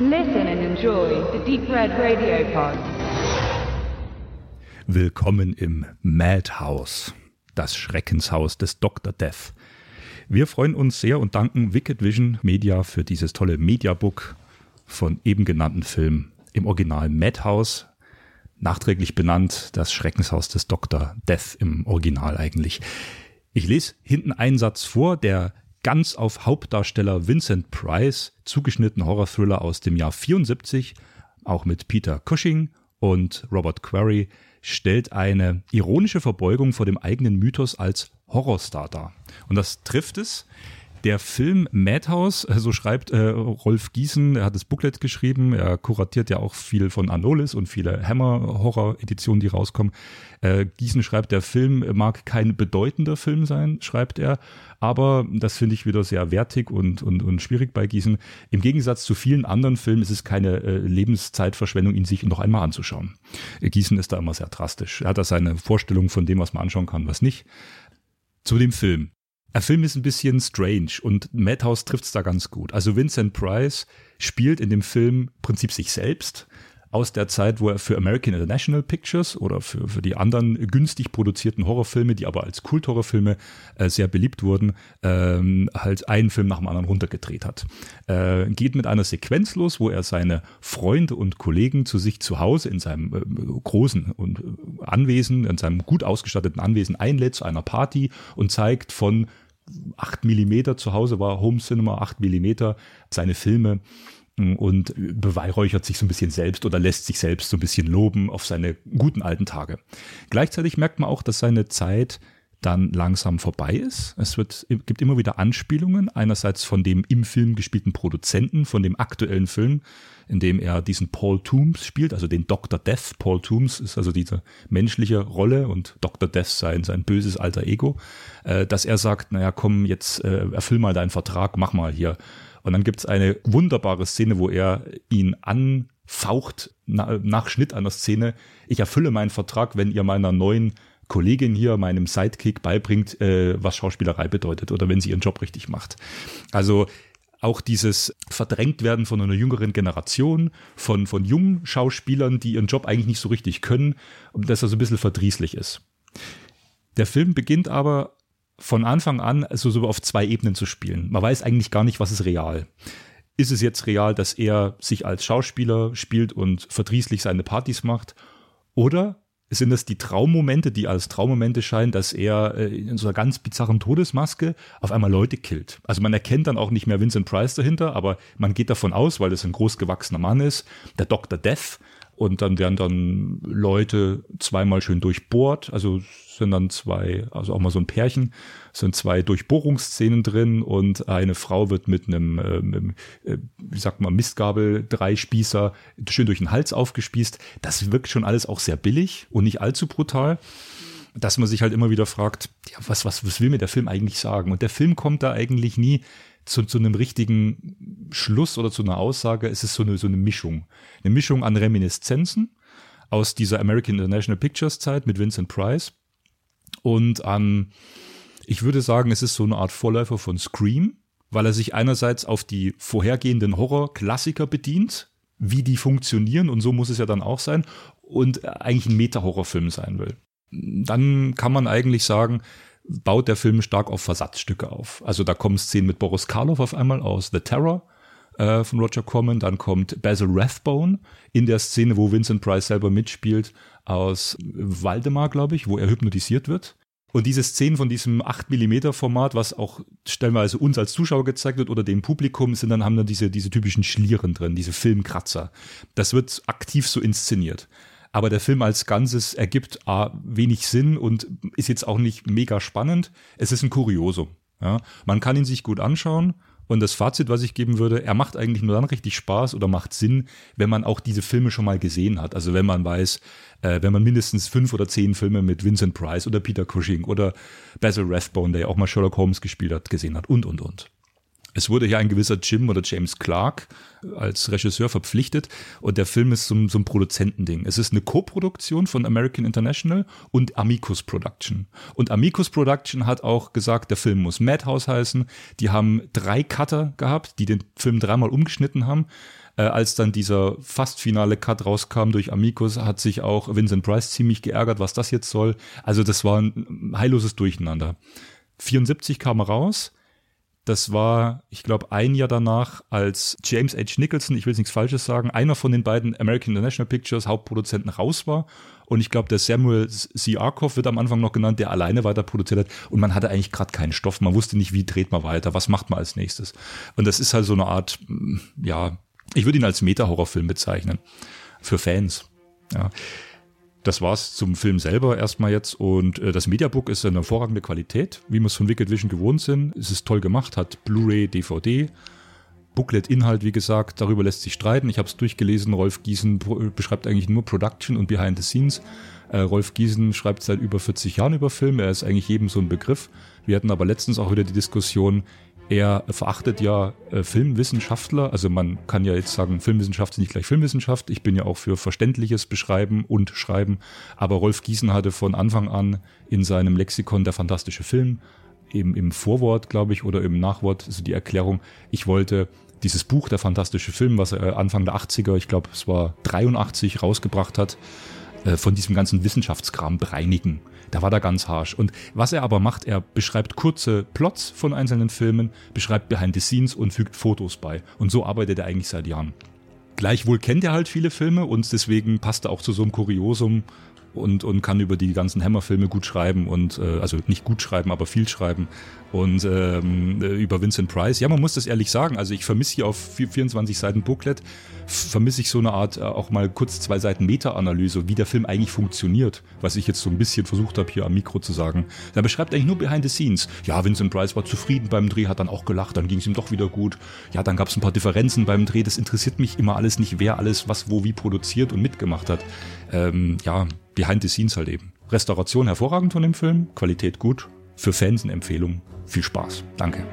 Listen and enjoy the Deep Red Radio Pod. Willkommen im Madhouse, das Schreckenshaus des Dr. Death. Wir freuen uns sehr und danken Wicked Vision Media für dieses tolle Mediabook von eben genannten Film im Original Madhouse, nachträglich benannt das Schreckenshaus des Dr. Death im Original eigentlich. Ich lese hinten einen Satz vor, der ganz auf Hauptdarsteller Vincent Price zugeschnittene Horror-Thriller aus dem Jahr 74, auch mit Peter Cushing und Robert Quarry, stellt eine ironische Verbeugung vor dem eigenen Mythos als Horrorstar dar. Und das trifft es. Der Film Madhouse, äh, so schreibt äh, Rolf Giesen, er hat das Booklet geschrieben, er kuratiert ja auch viel von Anolis und viele Hammer-Horror-Editionen, die rauskommen. Äh, Giesen schreibt, der Film mag kein bedeutender Film sein, schreibt er, aber das finde ich wieder sehr wertig und, und, und schwierig bei Giesen. Im Gegensatz zu vielen anderen Filmen ist es keine äh, Lebenszeitverschwendung, ihn sich noch einmal anzuschauen. Äh, Giesen ist da immer sehr drastisch. Er hat da seine Vorstellung von dem, was man anschauen kann, was nicht. Zu dem Film. Der Film ist ein bisschen strange und Madhouse trifft es da ganz gut. Also Vincent Price spielt in dem Film im Prinzip sich selbst aus der Zeit, wo er für American International Pictures oder für, für die anderen günstig produzierten Horrorfilme, die aber als Kulthorrorfilme äh, sehr beliebt wurden, ähm, halt einen Film nach dem anderen runtergedreht hat. Äh, geht mit einer Sequenz los, wo er seine Freunde und Kollegen zu sich zu Hause in seinem äh, großen und äh, Anwesen, in seinem gut ausgestatteten Anwesen einlädt zu einer Party und zeigt von 8 Millimeter zu Hause war Home Cinema 8 Millimeter seine Filme und beweihräuchert sich so ein bisschen selbst oder lässt sich selbst so ein bisschen loben auf seine guten alten Tage. Gleichzeitig merkt man auch, dass seine Zeit dann langsam vorbei ist. Es wird, gibt immer wieder Anspielungen, einerseits von dem im Film gespielten Produzenten, von dem aktuellen Film, in dem er diesen Paul Toombs spielt, also den Dr. Death. Paul Toombs ist also diese menschliche Rolle und Dr. Death sein, sein böses alter Ego, äh, dass er sagt, naja, komm, jetzt äh, erfüll mal deinen Vertrag, mach mal hier. Und dann gibt's eine wunderbare Szene, wo er ihn anfaucht, na, nach Schnitt einer Szene, ich erfülle meinen Vertrag, wenn ihr meiner neuen Kollegin hier, meinem Sidekick, beibringt, äh, was Schauspielerei bedeutet oder wenn sie ihren Job richtig macht. Also auch dieses verdrängt werden von einer jüngeren Generation, von, von jungen Schauspielern, die ihren Job eigentlich nicht so richtig können, dass er so ein bisschen verdrießlich ist. Der Film beginnt aber von Anfang an also so auf zwei Ebenen zu spielen. Man weiß eigentlich gar nicht, was ist real. Ist es jetzt real, dass er sich als Schauspieler spielt und verdrießlich seine Partys macht? Oder sind das die Traummomente, die als Traummomente scheinen, dass er äh, in so einer ganz bizarren Todesmaske auf einmal Leute killt. Also man erkennt dann auch nicht mehr Vincent Price dahinter, aber man geht davon aus, weil das ein großgewachsener Mann ist, der Dr. Death, und dann werden dann Leute zweimal schön durchbohrt, also sind dann zwei, also auch mal so ein Pärchen, sind zwei Durchbohrungsszenen drin und eine Frau wird mit einem, äh, mit, äh, wie sagt man, Mistgabel, Dreispießer schön durch den Hals aufgespießt. Das wirkt schon alles auch sehr billig und nicht allzu brutal dass man sich halt immer wieder fragt, ja, was, was, was will mir der Film eigentlich sagen? Und der Film kommt da eigentlich nie zu, zu einem richtigen Schluss oder zu einer Aussage. Es ist so eine, so eine Mischung. Eine Mischung an Reminiszenzen aus dieser American International Pictures Zeit mit Vincent Price und an, ich würde sagen, es ist so eine Art Vorläufer von Scream, weil er sich einerseits auf die vorhergehenden Horror-Klassiker bedient, wie die funktionieren und so muss es ja dann auch sein und eigentlich ein Meta-Horrorfilm sein will. Dann kann man eigentlich sagen, baut der Film stark auf Versatzstücke auf. Also da kommen Szenen mit Boris Karloff auf einmal aus The Terror äh, von Roger Corman, dann kommt Basil Rathbone in der Szene, wo Vincent Price selber mitspielt, aus Waldemar, glaube ich, wo er hypnotisiert wird. Und diese Szenen von diesem 8 mm Format, was auch stellenweise uns als Zuschauer gezeigt wird oder dem Publikum, sind dann, haben dann diese, diese typischen Schlieren drin, diese Filmkratzer. Das wird aktiv so inszeniert. Aber der Film als Ganzes ergibt A, wenig Sinn und ist jetzt auch nicht mega spannend. Es ist ein Kuriosum. Ja. Man kann ihn sich gut anschauen und das Fazit, was ich geben würde, er macht eigentlich nur dann richtig Spaß oder macht Sinn, wenn man auch diese Filme schon mal gesehen hat. Also wenn man weiß, äh, wenn man mindestens fünf oder zehn Filme mit Vincent Price oder Peter Cushing oder Basil Rathbone, der ja auch mal Sherlock Holmes gespielt hat, gesehen hat und, und, und. Es wurde ja ein gewisser Jim oder James Clark als Regisseur verpflichtet und der Film ist so, so ein Produzentending. Es ist eine Co-Produktion von American International und Amicus Production. Und Amicus Production hat auch gesagt, der Film muss Madhouse heißen. Die haben drei Cutter gehabt, die den Film dreimal umgeschnitten haben. Äh, als dann dieser fast finale Cut rauskam durch Amicus, hat sich auch Vincent Price ziemlich geärgert, was das jetzt soll. Also das war ein heilloses Durcheinander. 74 kam er raus das war, ich glaube, ein Jahr danach, als James H. Nicholson, ich will nichts Falsches sagen, einer von den beiden American International Pictures Hauptproduzenten raus war. Und ich glaube, der Samuel C. Arkoff wird am Anfang noch genannt, der alleine weiter produziert hat. Und man hatte eigentlich gerade keinen Stoff. Man wusste nicht, wie dreht man weiter, was macht man als nächstes. Und das ist halt so eine Art, mm, ja, ich würde ihn als Meta-Horrorfilm bezeichnen. Für Fans. Ja. Das war's zum Film selber erstmal jetzt. Und äh, das Mediabook ist eine hervorragende Qualität, wie wir es von Wicked Vision gewohnt sind. Es ist toll gemacht, hat Blu-ray, DVD. Booklet-Inhalt, wie gesagt, darüber lässt sich streiten. Ich habe es durchgelesen. Rolf Giesen beschreibt eigentlich nur Production und Behind the Scenes. Äh, Rolf Giesen schreibt seit über 40 Jahren über Filme. Er ist eigentlich jedem so ein Begriff. Wir hatten aber letztens auch wieder die Diskussion, er verachtet ja äh, Filmwissenschaftler. Also man kann ja jetzt sagen, Filmwissenschaft ist nicht gleich Filmwissenschaft. Ich bin ja auch für verständliches Beschreiben und Schreiben. Aber Rolf Giesen hatte von Anfang an in seinem Lexikon der fantastische Film, eben im Vorwort, glaube ich, oder im Nachwort, also die Erklärung, ich wollte dieses Buch, der fantastische Film, was er Anfang der 80er, ich glaube es war 83, rausgebracht hat, äh, von diesem ganzen Wissenschaftskram bereinigen. Da war er ganz harsh. Und was er aber macht, er beschreibt kurze Plots von einzelnen Filmen, beschreibt Behind the Scenes und fügt Fotos bei. Und so arbeitet er eigentlich seit Jahren. Gleichwohl kennt er halt viele Filme und deswegen passt er auch zu so einem Kuriosum und, und kann über die ganzen Hammer-Filme gut schreiben und äh, also nicht gut schreiben, aber viel schreiben und ähm, äh, über Vincent Price. Ja, man muss das ehrlich sagen. Also ich vermisse hier auf 24 Seiten Booklet vermisse ich so eine Art äh, auch mal kurz zwei Seiten Meta-Analyse, wie der Film eigentlich funktioniert, was ich jetzt so ein bisschen versucht habe hier am Mikro zu sagen. Da beschreibt eigentlich nur Behind the Scenes. Ja, Vincent Price war zufrieden beim Dreh, hat dann auch gelacht, dann ging es ihm doch wieder gut. Ja, dann gab es ein paar Differenzen beim Dreh. Das interessiert mich immer alles nicht, wer alles was wo wie produziert und mitgemacht hat. Ähm, ja, Behind the Scenes halt eben. Restauration hervorragend von dem Film, Qualität gut. Für Fans eine Empfehlung. Viel Spaß. Danke.